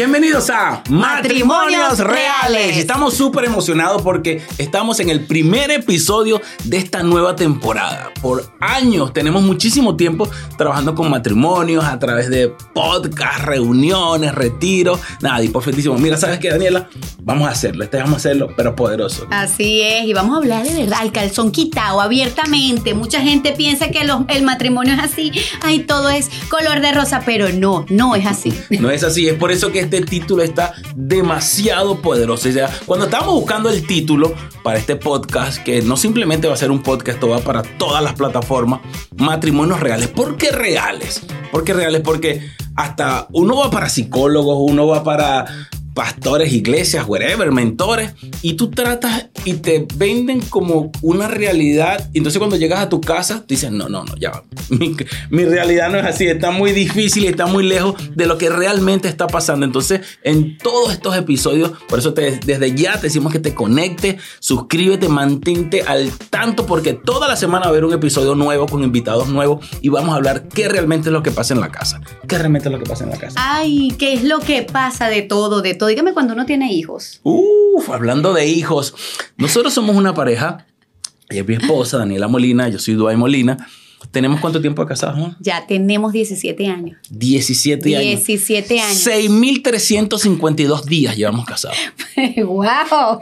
Bienvenidos a Matrimonios, Reales. Estamos súper emocionados porque estamos en el primer episodio de esta nueva temporada. Por años tenemos muchísimo tiempo trabajando con matrimonios a través de podcasts, reuniones, retiros. Nada, y perfectísimo. Mira, ¿sabes qué, Daniela? Vamos a hacerlo. Este vamos a hacerlo, pero poderoso. Así es, y vamos a hablar de verdad, el calzón quitado abiertamente. Mucha gente piensa que el matrimonio es así, ay, todo es color de rosa, pero no, no es así. No es así, es por eso que este título está demasiado poderoso. O sea, cuando estábamos buscando el título para este podcast, que no simplemente va a ser un podcast, esto va para todas las plataformas, matrimonios reales. ¿Por qué reales? ¿Por qué reales? Porque hasta uno va para psicólogos, uno va para pastores, iglesias, whatever, mentores, y tú tratas y te venden como una realidad. Entonces cuando llegas a tu casa, dices, no, no, no, ya Mi, mi, realidad no es así, está muy difícil está muy lejos de lo que realmente está pasando. Entonces, en todos estos episodios, por eso te, desde ya te decimos que te conectes, suscríbete, mantente al tanto, porque toda la semana va a haber un episodio nuevo con invitados nuevos y vamos a hablar qué realmente es lo que pasa en la casa. ¿Qué realmente es lo que pasa en la casa? Ay, ¿qué es lo que pasa de todo, de dígame cuando uno tiene hijos. Uf, hablando de hijos, nosotros somos una pareja. Ella es mi esposa, Daniela Molina, yo soy Duay Molina. ¿Tenemos cuánto tiempo de casados? Ya tenemos 17 años. 17 años. 17 años. 6.352 días llevamos casados. ¡Wow!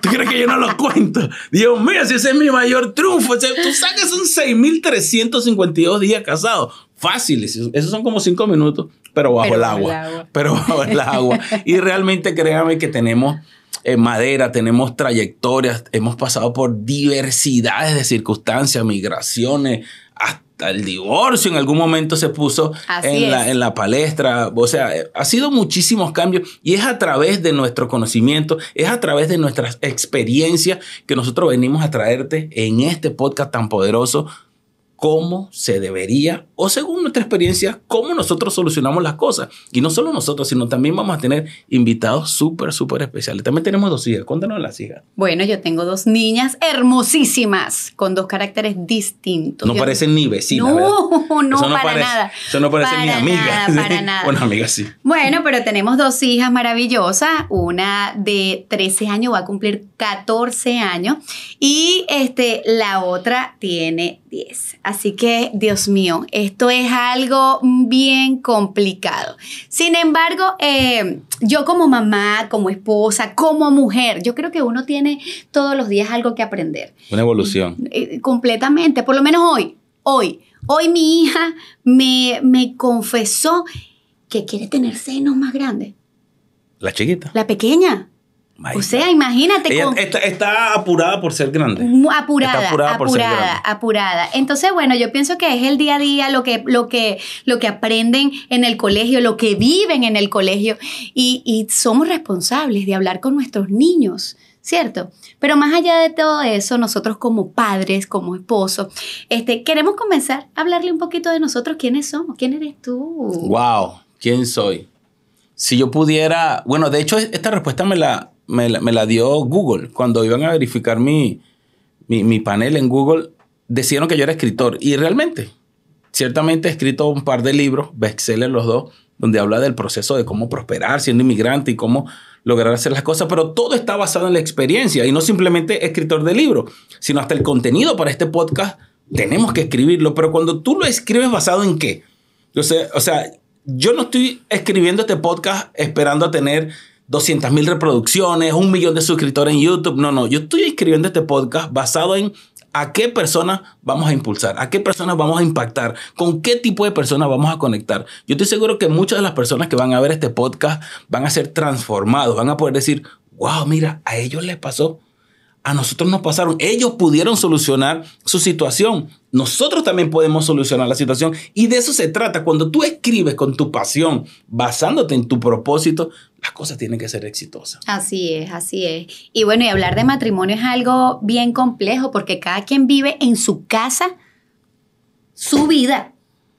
¿Tú crees que yo no lo cuento? Dios mío, si ese es mi mayor triunfo. Tú sabes que son 6.352 días casados. Fáciles. Esos son como 5 minutos pero bajo el agua, Pero bajo el agua. Y realmente créame que tenemos eh, madera, tenemos trayectorias, hemos pasado por diversidades de circunstancias, migraciones, hasta el divorcio en algún momento se puso en la, en la, palestra. O sea, ha sido muchísimos cambios y es a través de nuestro conocimiento, es a través de nuestras experiencias que nosotros venimos a traerte en este podcast tan poderoso cómo se debería, o según nuestra experiencia, cómo nosotros solucionamos las cosas. Y no solo nosotros, sino también vamos a tener invitados súper, súper especiales. También tenemos dos hijas. Cuéntanos las hijas. Bueno, yo tengo dos niñas hermosísimas, con dos caracteres distintos. No parecen ni vecinas. No, no, para nada. Eso no parece ni amigas. para nada. Bueno, amigas sí. Bueno, pero tenemos dos hijas maravillosas. Una de 13 años va a cumplir 14 años. Y este, la otra tiene 10. Así que, Dios mío, esto es algo bien complicado. Sin embargo, eh, yo como mamá, como esposa, como mujer, yo creo que uno tiene todos los días algo que aprender. Una evolución. Eh, completamente, por lo menos hoy, hoy. Hoy mi hija me, me confesó que quiere tener senos más grandes. La chiquita. La pequeña o sea, imagínate. Ella está, apurada por ser grande. Apurada, apurada, apurada, apurada. Entonces, bueno, yo pienso que es el día a día lo que, lo que, lo que aprenden en el colegio, lo que viven en el colegio. Y, y somos responsables de hablar con nuestros niños. ¿cierto? Pero más allá de todo eso, nosotros como padres, como esposos, este, queremos comenzar a hablarle un poquito de nosotros, quiénes somos, quién eres tú. Wow, ¿quién soy? Si yo pudiera, bueno, de hecho esta respuesta me la, me la, dio Google. Cuando iban a verificar mi, mi, panel en Google, decían que yo era escritor. Y realmente, ciertamente he escrito un par de libros, bestsellers los dos, donde habla del proceso de cómo prosperar siendo inmigrante y cómo lograr hacer las cosas, pero todo está basado en la experiencia y no simplemente escritor de libros, sino hasta el contenido para este podcast tenemos que escribirlo, pero cuando tú lo escribes basado en qué? o sea, yo no estoy escribiendo este podcast esperando a tener 200 mil reproducciones, un millón de suscriptores en YouTube. No, no, yo estoy escribiendo este podcast basado en a qué personas vamos a impulsar, a qué personas vamos a impactar, con qué tipo de personas vamos a conectar. Yo estoy seguro que muchas de las personas que van a ver este podcast van a ser transformados, van a poder decir, wow, mira, a ellos les pasó a nosotros nos pasaron. Ellos pudieron solucionar su situación. Nosotros también podemos solucionar la situación. Y de eso se trata. Cuando tú escribes con tu pasión, basándote en tu propósito, las cosas tienen que ser exitosas. Así es, así es. Y bueno, y hablar de matrimonio es algo bien complejo porque cada quien vive en su casa su vida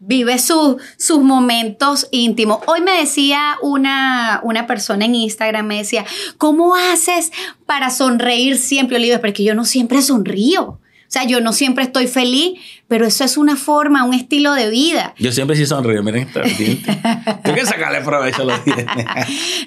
vive sus momentos íntimos. Hoy me decía una, una persona en Instagram, me decía, ¿cómo haces para sonreír siempre, Oliver? Porque yo no siempre sonrío. O sea, yo no siempre estoy feliz, pero eso es una forma, un estilo de vida. Yo siempre sí sonrío, miren dientes. Tengo que sacarle provecho a los dientes.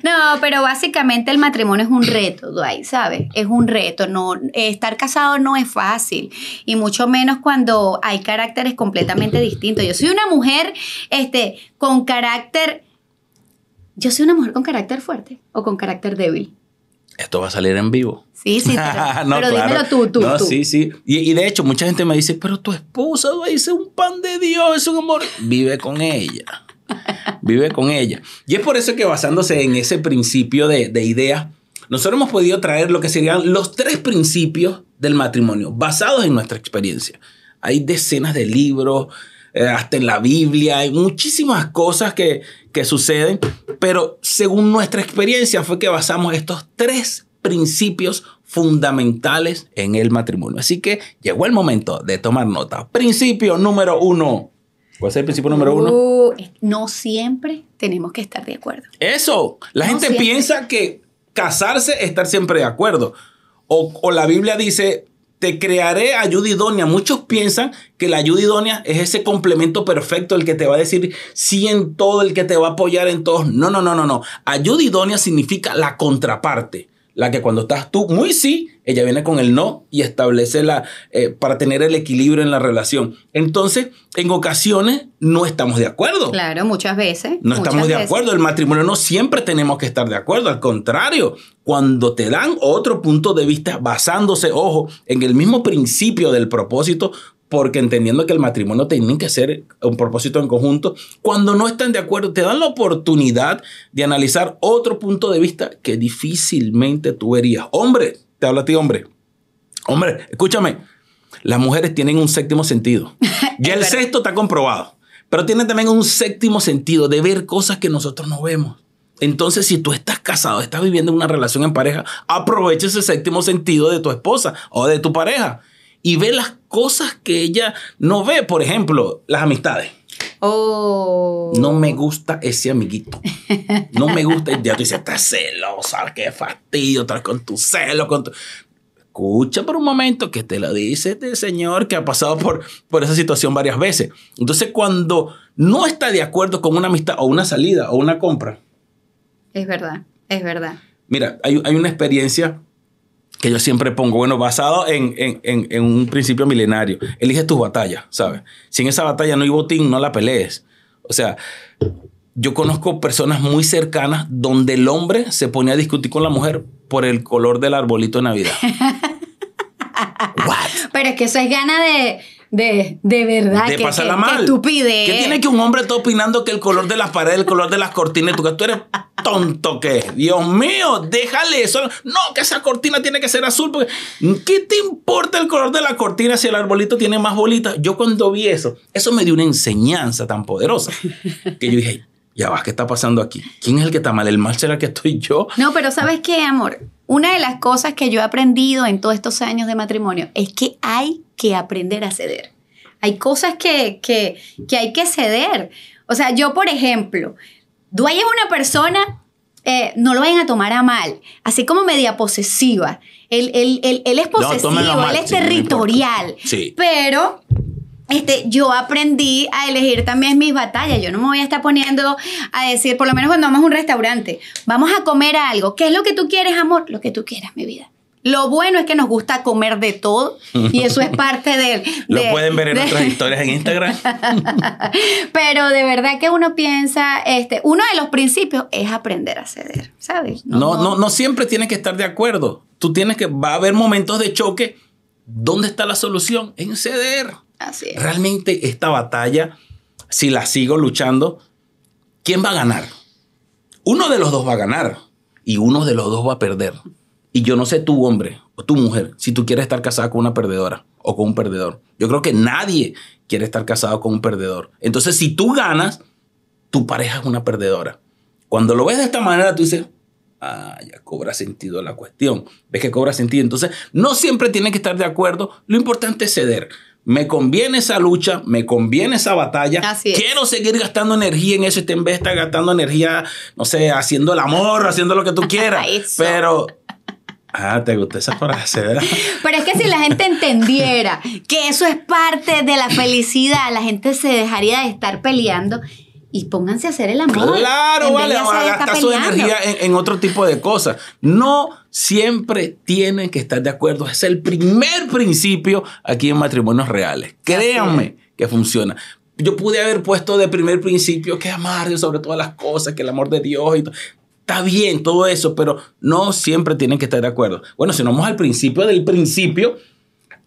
no, pero básicamente el matrimonio es un reto, Dwight, ¿sabes? Es un reto. No, estar casado no es fácil. Y mucho menos cuando hay caracteres completamente distintos. Yo soy una mujer este, con carácter. Yo soy una mujer con carácter fuerte o con carácter débil. Esto va a salir en vivo. Sí, sí, pero, dímelo tú, tú, no, tú. Sí, sí. Y, de hecho, mucha gente me dice, pero tu esposa es un pan de Dios, es un amor. Vive con ella. Vive con ella. Y es por eso que basándose en ese principio de, de ideas, nosotros hemos podido traer lo que serían los tres principios del matrimonio, basados en nuestra experiencia. Hay decenas de libros, eh, hasta en la Biblia, hay muchísimas cosas que, que suceden, pero según nuestra experiencia fue que basamos estos tres principios fundamentales en el matrimonio. Así que llegó el momento de tomar nota. Principio número uno. ¿Cuál es el principio número uno? Uh, no siempre tenemos que estar de acuerdo. Eso. La gente piensa que casarse es estar siempre de acuerdo. O, o la Biblia dice, te crearé ayuda idónea. Muchos piensan que la ayuda idónea es ese complemento perfecto, el que te va a decir sí en todo, el que te va a apoyar en todo. No, no, no, no, no. Ayuda idónea significa la contraparte. La que cuando estás tú muy sí, ella viene con el no y establece la, eh, para tener el equilibrio en la relación. Entonces, en ocasiones no estamos de acuerdo. Claro, muchas veces. No estamos de acuerdo. El matrimonio no siempre tenemos que estar de acuerdo. Al contrario, cuando te dan otro punto de vista basándose, ojo, en el mismo principio del propósito, porque entendiendo que el matrimonio tiene que ser un propósito en conjunto, cuando no están de acuerdo, te dan la oportunidad de analizar otro punto de vista que difícilmente tú verías. Hombre, te hablo a ti, hombre. Hombre, escúchame, las mujeres tienen un séptimo sentido. Y el sexto está comprobado, pero tienen también un séptimo sentido de ver cosas que nosotros no vemos. Entonces, si tú estás casado, estás viviendo una relación en pareja, aprovecha ese séptimo sentido de tu esposa o de tu pareja y ve las cosas que ella no ve. Por ejemplo, las amistades. Oh. No me gusta ese amiguito. No me gusta. Ya tú dices, estás celosa, qué fastidio, estás con tu celo, con tu... Escucha por un momento que te lo dice este señor que ha pasado por, por esa situación varias veces. Entonces, cuando no está de acuerdo con una amistad o una salida o una compra. Es verdad, es verdad. Mira, hay, hay una experiencia que yo siempre pongo, bueno, basado en, un principio milenario. Elige tus batallas, ¿sabes? Si en esa batalla no hay botín, no la pelees. O sea, yo conozco personas muy cercanas donde el hombre se ponía a discutir con la mujer por el color del arbolito de Navidad. Pero es que eso es gana de de, de verdad. De pasarla mal. estupidez. ¿Qué tiene que un hombre está opinando que el color de las paredes, el color de las cortinas, tú, que tú eres tonto que Dios mío, déjale eso. No, que esa cortina tiene que ser azul. Porque, ¿Qué te importa el color de la cortina si el arbolito tiene más bolitas? Yo cuando vi eso, eso me dio una enseñanza tan poderosa que yo dije, ya va, ¿qué está pasando aquí? ¿Quién es el que está mal? ¿El mal será que estoy yo? No, pero ¿sabes qué, amor? Una de las cosas que yo he aprendido en todos estos años de matrimonio es que hay que aprender a ceder. Hay cosas que, que, que hay que ceder. O sea, yo, por ejemplo, Duay es una persona, eh, no lo vayan a tomar a mal, así como media posesiva. Él, él, él, es posesivo, él es territorial. sí. Pero este, yo aprendí a elegir también mis batallas. Yo no me voy a estar poniendo a decir, por lo menos cuando vamos a un restaurante, vamos a comer algo. ¿Qué es lo que tú quieres, amor? Lo que tú quieras, mi vida. Lo bueno es que nos gusta comer de todo y eso es parte de... Lo pueden ver en otras historias en Instagram. Pero de verdad que uno piensa, este, uno de los principios es aprender a ceder, ¿sabes? No, no, no, no siempre tienes que estar de acuerdo. Tú tienes que, va a haber momentos de choque. ¿Dónde está la solución? En ceder. Así es. Realmente esta batalla, si la sigo luchando, ¿quién va a ganar? Uno de los dos va a ganar y uno de los dos va a perder. Y yo no sé tú, hombre, o tu mujer, si tú quieres estar casada con una perdedora o con un perdedor. Yo creo que nadie quiere estar casado con un perdedor. Entonces, si tú ganas, tu pareja es una perdedora. Cuando lo ves de esta manera, tú dices, ah, ya cobra sentido la cuestión. Ves que cobra sentido. Entonces, no siempre tiene que estar de acuerdo. Lo importante es ceder me conviene esa lucha, me conviene esa batalla. Quiero seguir gastando energía en eso en vez de estar gastando energía, no sé, haciendo el amor, haciendo lo que tú quieras. pero Ah, te gusta esa frase, ¿verdad? Pero es que si la gente entendiera que eso es parte de la felicidad, la gente se dejaría de estar peleando y pónganse a hacer el amor. Claro, vale, a gastar su energía en, en otro tipo de cosas. No siempre tienen que estar de acuerdo. Es el primer principio aquí en matrimonios reales. Créanme que funciona. Yo pude haber puesto de primer principio que amar Dios sobre todas las cosas, que el amor de Dios y todo. Está bien todo eso, pero no siempre tienen que estar de acuerdo. Bueno, si nos vamos al principio del principio,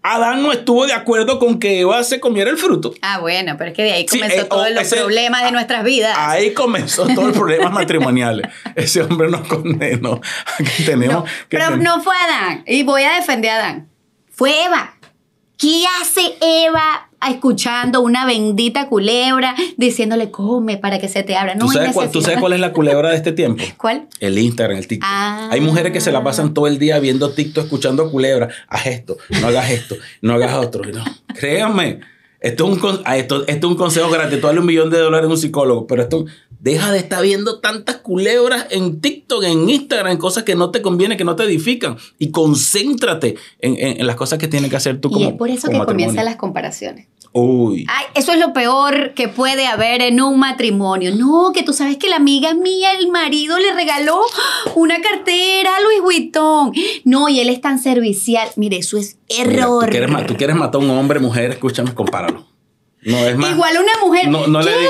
Adán no estuvo de acuerdo con que Eva se comiera el fruto. Ah, bueno, pero es que de ahí Sí, comenzó eh, todos oh, los problemas de nuestras vidas. Ahí comenzó todo el problema matrimoniales. Ese hombre nos condenó. Aquí tenemos No, que pero ten- no fue Adán. Y voy a defender a Adán. Fue Eva. ¿Qué hace Eva escuchando una bendita culebra diciéndole come para que se te abra? No ¿Tú, sabes cuál, tú necesidad. sabes cuál es la culebra de este tiempo? ¿Cuál? El Instagram, el TikTok. Ah. Hay mujeres que se la pasan todo el día viendo TikTok, escuchando culebra. Haz esto, no hagas esto, no hagas otro. No, créanme. Esto es, un, con- ah, esto, esto es un consejo gratis. Tú dale un millón de dólares a un psicólogo, pero esto deja de estar viendo tantas culebras en TikTok, en Instagram, en cosas que no te convienen, que no te edifican. Y concéntrate en, en- en las cosas que tienes que hacer tú Y como es por eso que comienzan las comparaciones. Uy. Ay, eso es lo peor que puede haber en un matrimonio. No, que tú sabes que la amiga mía, el marido le regaló una cartera a Louis Vuitton. No, y él es tan servicial. Mire, eso es Mira, error. tú, quieres, ma- tú quieres matar a un hombre, mujer, escúchame, compáralo. No es más. Igual una mujer. No, no le ¿Qué?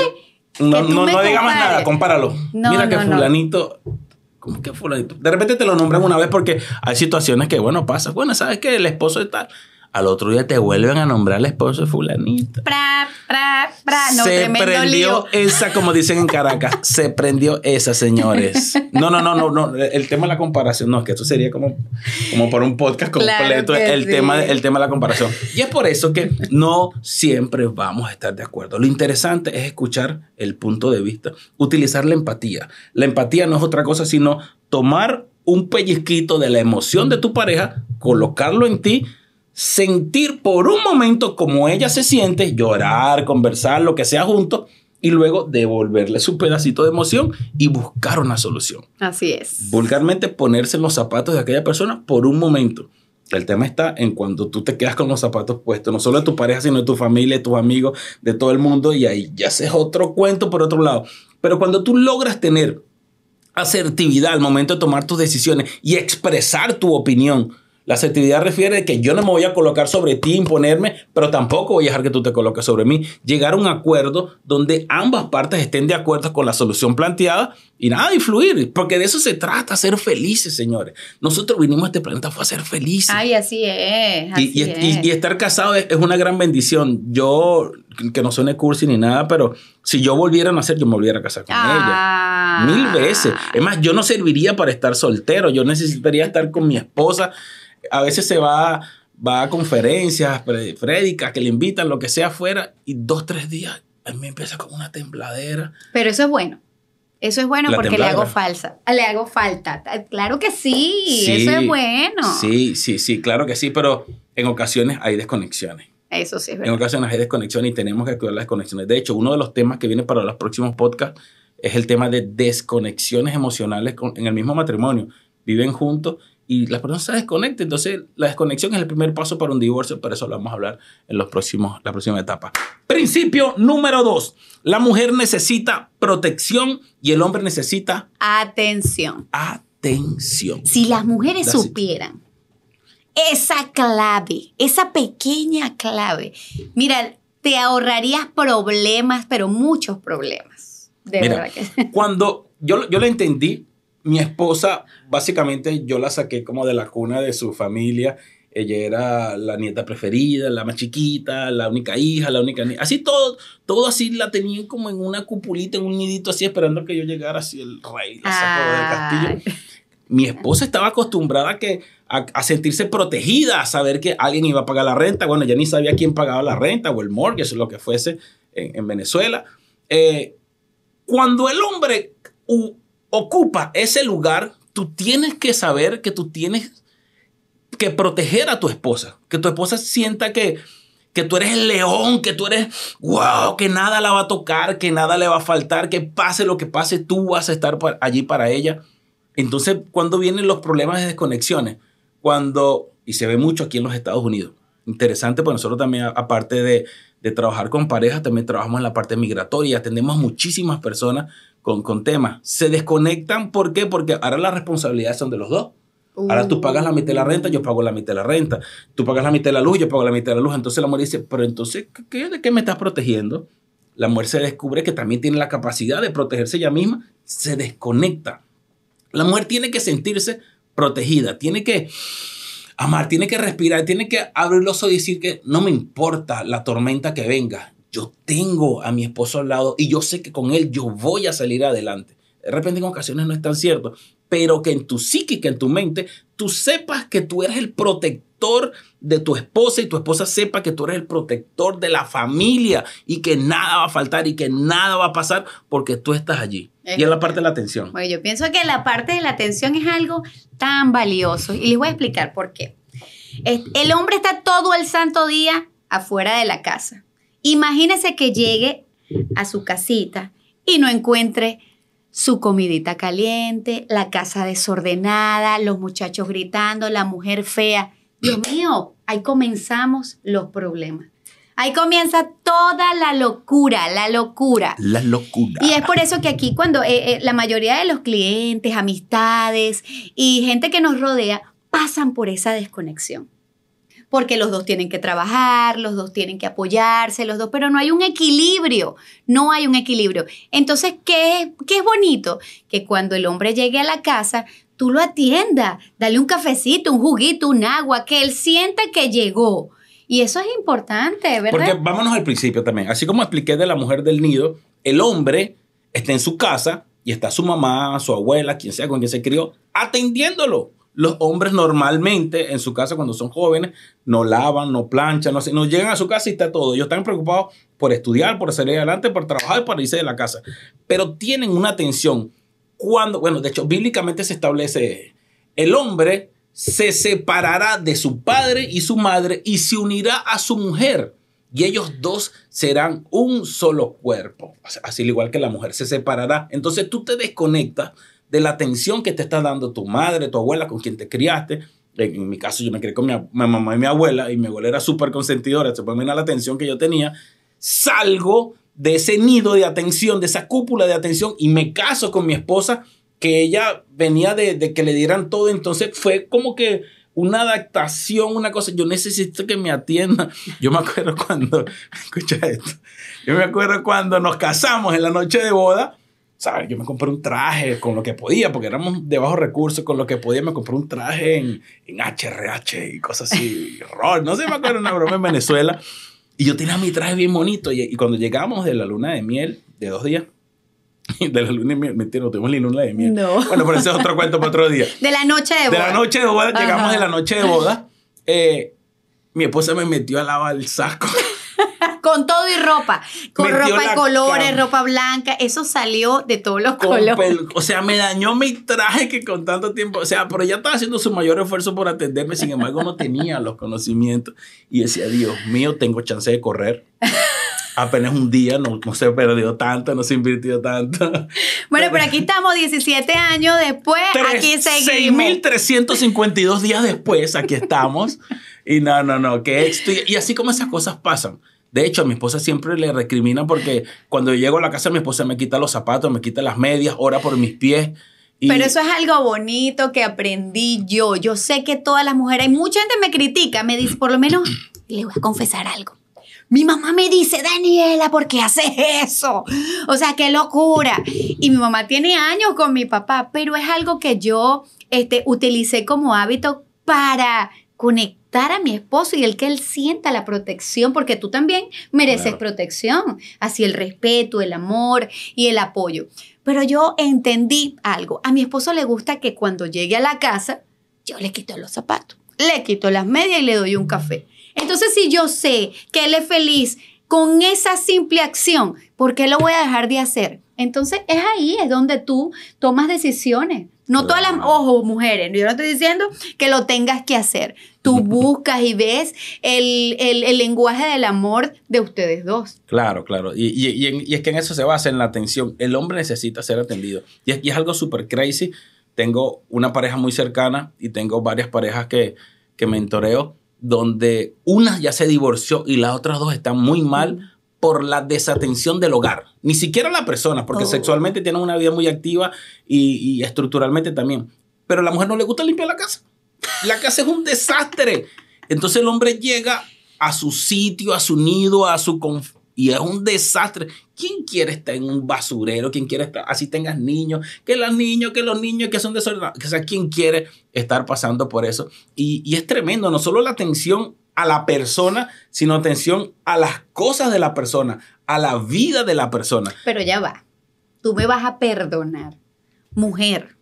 No, no, no diga más compares. nada, compáralo. No, Mira que fulanito. ¿Cómo que fulanito? De repente te lo nombran una vez porque hay situaciones que, bueno, pasa. Bueno, ¿sabes que El esposo de tal. Al otro día te vuelven a nombrar el esposo de fulanito. Pra, pra, pra. No, se prendió lío. esa, como dicen en Caracas, se prendió esa, señores. No, no, no, no, no. El tema de la comparación, no, es que esto sería como, como por un podcast completo, el, sí. tema, el tema de la comparación. Y es por eso que no siempre vamos a estar de acuerdo. Lo interesante es escuchar el punto de vista, utilizar la empatía. La empatía no es otra cosa sino tomar un pellizquito de la emoción de tu pareja, colocarlo en ti sentir por un momento como ella se siente, llorar, conversar, lo que sea juntos, y luego devolverle su pedacito de emoción y buscar una solución. Así es. Vulgarmente ponerse en los zapatos de aquella persona por un momento. El tema está en cuando tú te quedas con los zapatos puestos, no solo de tu pareja, sino de tu familia, de tus amigos, de todo el mundo, y ahí ya es otro cuento por otro lado. Pero cuando tú logras tener asertividad al momento de tomar tus decisiones y expresar tu opinión. La asertividad refiere a que yo no me voy a colocar sobre ti, imponerme, pero tampoco voy a dejar que tú te coloques sobre mí. Llegar a un acuerdo donde ambas partes estén de acuerdo con la solución planteada y nada, y fluir, porque de eso se trata, ser felices, señores. Nosotros vinimos a este planeta fue a ser felices. Ay, así es. Así Y, y- es. y- y estar casado es, es una gran bendición. Yo, que no suene cursi ni nada, pero si yo volviera a nacer, yo me volviera a casar con Ah. ella. Mil veces. Es más, yo no serviría para estar soltero. Yo necesitaría estar con mi esposa. A veces se va, va a conferencias, prédicas, que le invitan, lo que sea afuera, y dos, tres días, a mí me empieza como una tembladera. Pero eso es bueno. Eso es bueno La porque le hago falsa. Le hago falta. Claro que sí, Sí, Eso es bueno. Sí, sí, sí, claro que sí, pero en ocasiones hay desconexiones. Eso sí es En verdad. ocasiones hay desconexiones y tenemos que cuidar las desconexiones. De hecho, uno de los temas que viene para los próximos podcasts es el tema de desconexiones emocionales con- en el mismo matrimonio. Viven juntos y las personas se desconectan. Entonces, la desconexión es el primer paso para un divorcio, pero eso lo vamos a hablar en los próximos, la próxima etapa. Principio número dos. La mujer necesita protección y el hombre necesita Atención. atención. Si las mujeres That's it. Esa clave, esa pequeña clave, mira, te ahorrarías problemas, pero muchos problemas. De Mira, verdad que Cuando yo, yo la entendí, mi esposa, básicamente yo la saqué como de la cuna de su familia. Ella era la nieta preferida, la más chiquita, la única hija, la única nieta. Así todo, todo así la tenían como en una cupulita, en un nidito así, esperando que yo llegara así el rey, la saco del castillo. Mi esposa estaba acostumbrada a, que, a, sentirse protegida, a saber que alguien iba a pagar la renta. Bueno, ya ni sabía quién pagaba la renta o el mortgage, lo que fuese en, en Venezuela. Eh, cuando el hombre ocupa ese lugar, tú tienes que saber que tú tienes que proteger a tu esposa, que tu esposa sienta que, que tú eres el león, que tú eres, wow, que nada la va a tocar, que nada le va a faltar, que pase lo que pase, tú vas a estar allí para ella. Entonces, cuando vienen los problemas de desconexiones, cuando, y se ve mucho aquí en los Estados Unidos, interesante, pues nosotros también, aparte de, trabajar con parejas, también trabajamos en la parte migratoria, atendemos muchísimas personas con, con temas. Se desconectan, ¿por qué? Porque ahora las responsabilidades son de los dos. Ahora tú pagas la mitad de la renta, yo pago la mitad de la renta. Tú pagas la mitad de la luz, yo pago la mitad de la luz. Entonces la mujer dice, pero entonces, ¿qué, ¿de qué me estás protegiendo? La mujer se descubre que también tiene la capacidad de protegerse ella misma, se desconecta. La mujer tiene que sentirse protegida, tiene que amar, tiene que respirar, tiene que abrir los ojos y decir que no me importa la tormenta que venga. Yo tengo a mi esposo al lado y yo sé que con él yo voy a salir adelante. De repente en ocasiones no es tan cierto, pero que en tu psique, que en tu mente, tú sepas que tú eres el protector de tu esposa y tu esposa sepa que tú eres el protector de la familia y que nada va a faltar y que nada va a pasar porque tú estás allí. y es la parte de la atención. Bueno, yo pienso que la parte de la atención es algo tan valioso y les voy a explicar por qué. El hombre está todo el santo día afuera de la casa. Imagínese que llegue a su casita y no encuentre su comidita caliente, la casa desordenada, los muchachos gritando, la mujer fea. Dios mío, ahí comenzamos los problemas. Ahí comienza toda la locura, la locura. La locura. Y es por eso que aquí cuando eh, eh, la mayoría de los clientes, amistades y gente que nos rodea pasan por esa desconexión porque los dos tienen que trabajar, los dos tienen que apoyarse, los dos, pero no hay un equilibrio, no hay un equilibrio. Entonces, ¿qué, qué es bonito? Que cuando el hombre llegue a la casa, tú lo atiendas, dale un cafecito, un juguito, un agua, que él sienta que llegó. Y eso es importante, ¿verdad? Porque vámonos al principio también. Así como expliqué de la mujer del nido, el hombre está en su casa y está su mamá, su abuela, quien sea con quien se crió, atendiéndolo los hombres normalmente en su casa cuando son jóvenes no lavan, no planchan, no, no llegan a su casa y está todo. Ellos están preocupados por estudiar, por salir adelante, por trabajar por irse de la casa. Pero tienen una atención cuando, bueno, de hecho, bíblicamente se establece, el hombre se separará de su padre y su madre y se unirá a su mujer. Y ellos dos serán un solo cuerpo. Así igual que la mujer se separará. Entonces tú te desconectas de la atención que te está dando tu madre, tu abuela, con quien te criaste. En, mi caso, yo me crié con mi, mamá y mi abuela, y mi abuela era súper consentidora, se puede la atención que yo tenía. Salgo de ese nido de atención, de esa cúpula de atención, y me caso con mi esposa, que ella venía de, de que le dieran todo, entonces fue como que una adaptación, una cosa, yo necesito que me atienda. Yo me acuerdo cuando, escucha esto, yo me acuerdo cuando nos casamos en la noche de boda, ¿sabes? Yo me compré un traje con lo que podía, porque éramos de bajos recursos, con lo que podía me compré un traje en, en HRH y cosas así, rol, no sé, me acuerdo una broma en Venezuela. Y yo tenía mi traje bien bonito. Y, cuando llegamos de la luna de miel, de dos días, de la luna de miel, mentira, no tuvimos ni luna de miel. No. Bueno, pero ese es otro cuento para otro día. De la noche de boda. De la noche de boda, llegamos de la noche de boda. Eh, mi esposa me metió al lado del saco. con todo y ropa. Con ropa de colores, ropa blanca. Eso salió de todos los colores. O sea, me dañó mi traje que con tanto tiempo. O sea, pero ella estaba haciendo su mayor esfuerzo por atenderme. Sin embargo, no tenía los conocimientos. Y decía, Dios mío, tengo chance de correr. Apenas un día, no, no se perdió tanto, no se invirtió tanto. Bueno, pero aquí estamos 17 años después, aquí seguimos. 6.352 días después, aquí estamos. Y no, no, no, que esto, y así como esas cosas pasan. De hecho, mi esposa siempre le recrimina porque cuando llego a la casa, mi esposa me quita los zapatos, me quita las medias, ora por mis pies. Pero eso es algo bonito que aprendí yo. Yo sé que todas las mujeres, hay mucha gente me critica, me dice, por lo menos, le voy a confesar algo. Mi mamá me dice, Daniela, ¿por qué haces eso? O sea, qué locura. Y mi mamá tiene años con mi papá, pero es algo que yo este, utilicé como hábito para conectar a mi esposo y el que él sienta la protección, porque tú también mereces protección, así el respeto, el amor y el apoyo. Pero yo entendí algo, a mi esposo le gusta que cuando llegue a la casa, yo le quito los zapatos, le quito las medias y le doy un café. Entonces, si yo sé que él es feliz con esa simple acción, ¿por qué lo voy a dejar de hacer? Entonces, es ahí, es donde tú tomas decisiones. No todas las, ojo, mujeres, yo no estoy diciendo que lo tengas que hacer. Tú buscas y ves el, lenguaje del amor de ustedes dos. Claro, claro. Y, y, es que en eso se basa, en la atención. El hombre necesita ser atendido. Y es, algo súper crazy. tengo una pareja muy cercana y tengo varias parejas que, que mentoreo, donde una ya se divorció y las otras dos están muy mal por la desatención del hogar. Ni siquiera la persona, porque Oh. sexualmente tienen una vida muy activa y, y estructuralmente también. Pero a la mujer no le gusta limpiar la casa. La casa es un desastre. Entonces el hombre llega a su sitio, a su nido, a su... conf- y es un desastre. ¿Quién quiere estar en un basurero? ¿Quién quiere estar, así tengas niños, que los niños, que los niños que son desordenados? O sea, ¿quién quiere estar pasando por eso? Y, y es tremendo, no solo la atención a la persona, sino atención a las cosas de la persona, a la vida de la persona. Pero ya va. Tú me vas a perdonar. Mujer,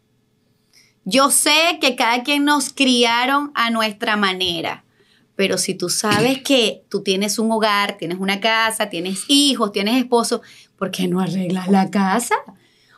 yo sé que cada quien nos criaron a nuestra manera, pero si tú sabes que tú tienes un hogar, tienes una casa, tienes hijos, tienes esposo, ¿por qué no arreglas la casa?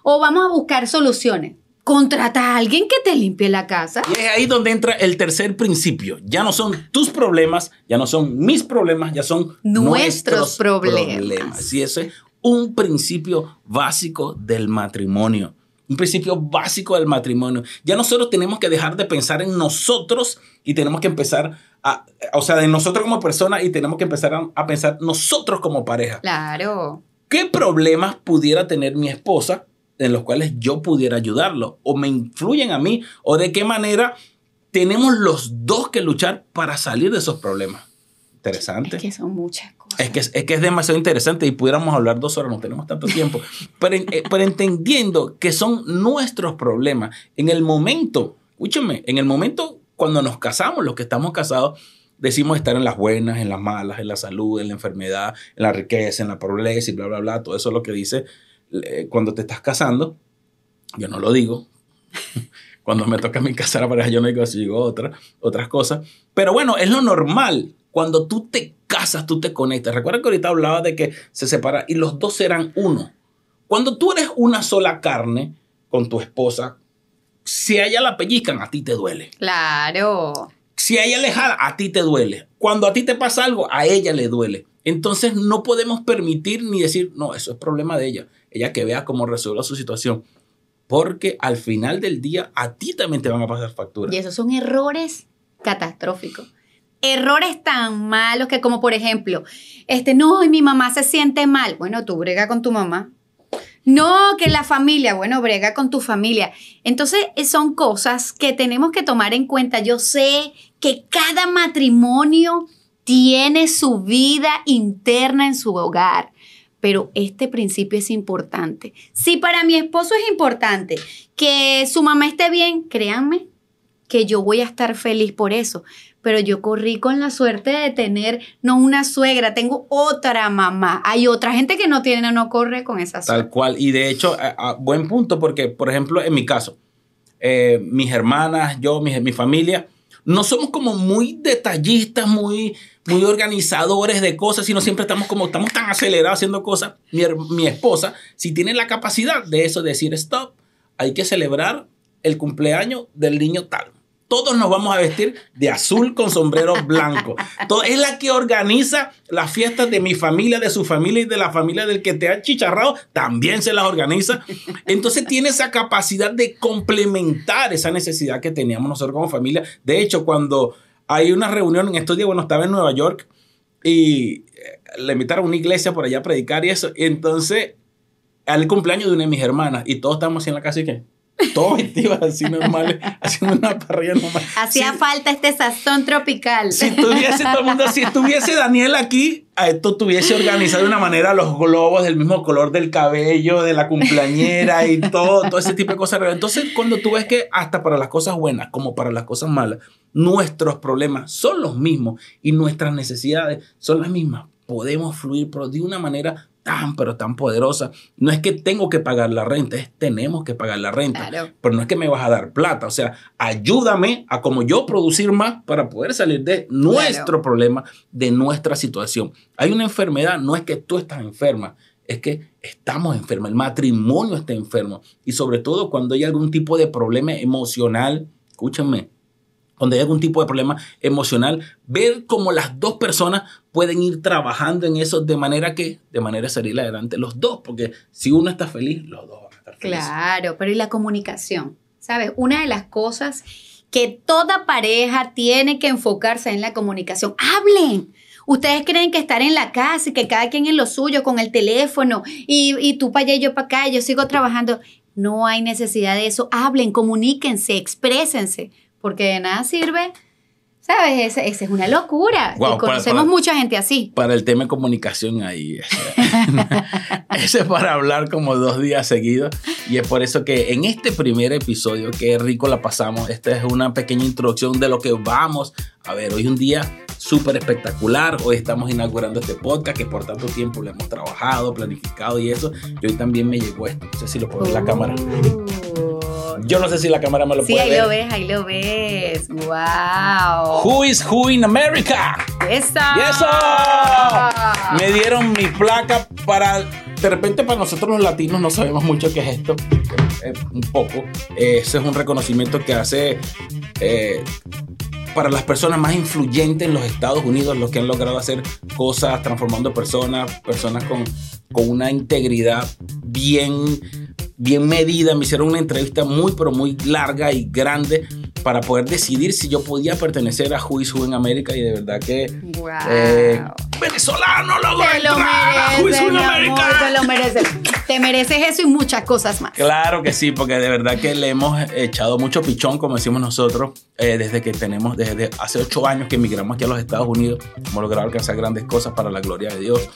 O vamos a buscar soluciones. Contrata a alguien que te limpie la casa. Y es ahí donde entra el tercer principio. Ya no son tus problemas, ya no son mis problemas, ya son Nuestros problemas. Y ese es un principio básico del matrimonio. Un principio básico del matrimonio. Ya nosotros tenemos que dejar de pensar en nosotros y tenemos que empezar a, o sea, de nosotros como personas y tenemos que empezar a, a pensar nosotros como pareja. Claro. ¿Qué problemas pudiera tener mi esposa en los cuales yo pudiera ayudarlo? ¿O me influyen a mí? ¿O de qué manera tenemos los dos que luchar para salir de esos problemas? Interesante. Es que son muchas. Es que es, que es demasiado interesante y pudiéramos hablar dos horas, no tenemos tanto tiempo. pero, eh, pero entendiendo que son nuestros problemas, en el momento, escúchame, en el momento cuando nos casamos, los que estamos casados, decimos estar en las buenas, en las malas, en la salud, en la enfermedad, en la riqueza, en la pobreza y bla, bla, bla. Todo eso es lo que dice eh, cuando te estás casando. Yo no lo digo. Cuando me toca a mí casar a pareja, yo no digo así, digo otra, otras cosas. Pero bueno, es lo normal. Cuando tú te casas, tú te conectas. Recuerda que ahorita hablaba de que se separa y los dos eran uno. Cuando tú eres una sola carne con tu esposa, si a ella la pellizcan, a ti te duele. Claro. Si a ella le jala, a ti te duele. Cuando a ti te pasa algo, a ella le duele. Entonces no podemos permitir ni decir, no, eso es problema de ella. Ella que vea cómo resuelva su situación. Porque al final del día, a ti también te van a pasar facturas. Y esos son errores catastróficos. Errores tan malos que como por ejemplo, este, no, y mi mamá se siente mal. Bueno, tú brega con tu mamá. No, que la familia, bueno, brega con tu familia. Entonces, eh, son cosas que tenemos que tomar en cuenta. Yo sé que cada matrimonio tiene su vida interna en su hogar, pero este principio es importante. Si para mi esposo es importante que su mamá esté bien, créanme que yo voy a estar feliz por eso. Pero yo corrí con la suerte de tener no una suegra, tengo otra mamá. Hay otra gente que no tiene, no corre con esa suerte. Tal cual. Y de hecho, a- a buen punto, porque, por ejemplo, en mi caso, eh, mis hermanas, yo, mi, mi familia, no somos como muy detallistas, muy, muy organizadores de cosas, sino siempre estamos como, estamos tan acelerados haciendo cosas. Mi, mi esposa, si tiene la capacidad de eso, de decir, stop, hay que celebrar el cumpleaños del niño tal. Todos nos vamos a vestir de azul con sombrero blanco. Todo, es la que organiza las fiestas de mi familia, de su familia y de la familia del que te ha chicharrado. También se las organiza. Entonces tiene esa capacidad de complementar esa necesidad que teníamos nosotros como familia. De hecho, cuando hay una reunión en estos días, bueno, estaba en Nueva York y eh, le invitaron a una iglesia por allá a predicar y eso. Y entonces, al cumpleaños de una de mis hermanas y todos estábamos así en la casa y que todos vestidos así normales, haciendo una parrilla normal. Hacía falta este sazón tropical. si tuviese todo el mundo, si estuviese Daniel aquí, a esto tuviese organizado de una manera los globos del mismo color del cabello, de la cumpleañera y todo, todo ese tipo de cosas. Entonces, cuando tú ves que hasta para las cosas buenas como para las cosas malas, nuestros problemas son los mismos y nuestras necesidades son las mismas, podemos fluir, pero de una manera tan, pero tan poderosa. No es que tengo que pagar la renta, es tenemos que pagar la renta Claro. pero no es que me vas a dar plata. O sea, ayúdame a como yo producir más para poder salir de nuestro problema, de nuestra situación. Hay una enfermedad, no es que tú estás enferma, es que estamos enfermos, el matrimonio está enfermo. Y sobre todo cuando hay algún tipo de problema emocional, escúchame, cuando hay algún tipo de problema emocional, ver cómo las dos personas pueden ir trabajando en eso de manera que, de manera de salir adelante los dos, porque si uno está feliz, los dos van a estar felices. Claro, pero ¿y la comunicación? ¿sabes? Una de las cosas que toda pareja tiene que enfocarse en la comunicación. Hablen. Ustedes creen que estar en la casa y que cada quien en lo suyo con el teléfono y, y tú para allá y yo para acá, yo sigo trabajando. No hay necesidad de eso. Hablen, comuníquense, exprésense, porque de nada sirve ¿Sabes? Esa, es una locura. y conocemos mucha gente así. Para el tema de comunicación ahí. Ese es para hablar como dos días seguidos. Y es por eso que en este primer episodio, que rico la pasamos, esta es una pequeña introducción de lo que vamos a ver. Hoy un día súper espectacular. Hoy estamos inaugurando este podcast que por tanto tiempo lo hemos trabajado, planificado y eso. Y hoy también me llegó esto. No sé si lo puedo ver en la cámara. Yo no sé si la cámara me lo puede ver. Sí, ahí lo ves, ahí lo ves. ¡Wow! Who is who in America? ¡Eso! ¡Eso! Me dieron mi placa para. De repente, para nosotros los latinos no sabemos mucho qué es esto. Eh, un poco. ese es un reconocimiento que hace. Eh, para las personas más influyentes en los Estados Unidos, los que han logrado hacer cosas transformando personas, personas con, con una integridad bien bien medida, me hicieron una entrevista muy, pero muy larga y grande para poder decidir si yo podía pertenecer a Juiz en América y de verdad que eh, venezolano lo te lo mereces, en América. te lo mereces. Te mereces eso y muchas cosas más. Claro que sí, porque de verdad que le hemos echado mucho pichón, como decimos nosotros, eh, desde que tenemos, desde hace ocho años que emigramos aquí a los Estados Unidos, hemos logrado alcanzar grandes cosas para la gloria de Dios.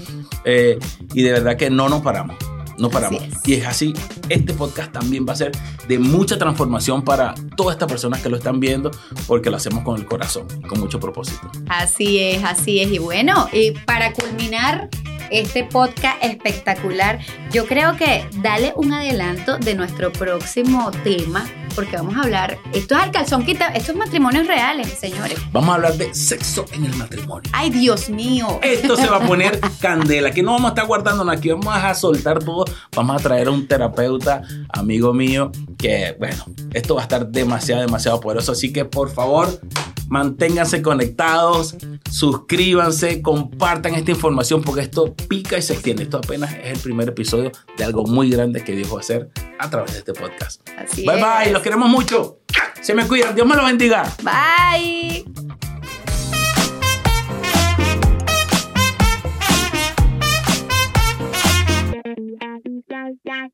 Eh, y de verdad que no nos paramos no paramos. Y es así, este podcast también va a ser de mucha transformación para todas estas personas que lo están viendo, porque lo hacemos con el corazón, con mucho propósito. Así es, así es. Y bueno, y para culminar este podcast espectacular, yo creo que dale un adelanto de nuestro próximo tema porque vamos a hablar, esto es al calzón quita, esto es matrimonios reales, señores. Vamos a hablar de sexo en el matrimonio. Ay, Dios mío. Esto se va a poner candela, que no vamos a estar guardando aquí, vamos a soltar todo, vamos a traer a un terapeuta, amigo mío, que bueno, esto va a estar demasiado, demasiado poderoso, así que por favor, manténganse conectados, suscríbanse, compartan esta información porque esto pica y se extiende. Esto apenas es el primer episodio de algo muy grande que Dios va a hacer a través de este podcast. Así bye bye, los queremos mucho. Se me cuidan, Dios me lo bendiga. Bye.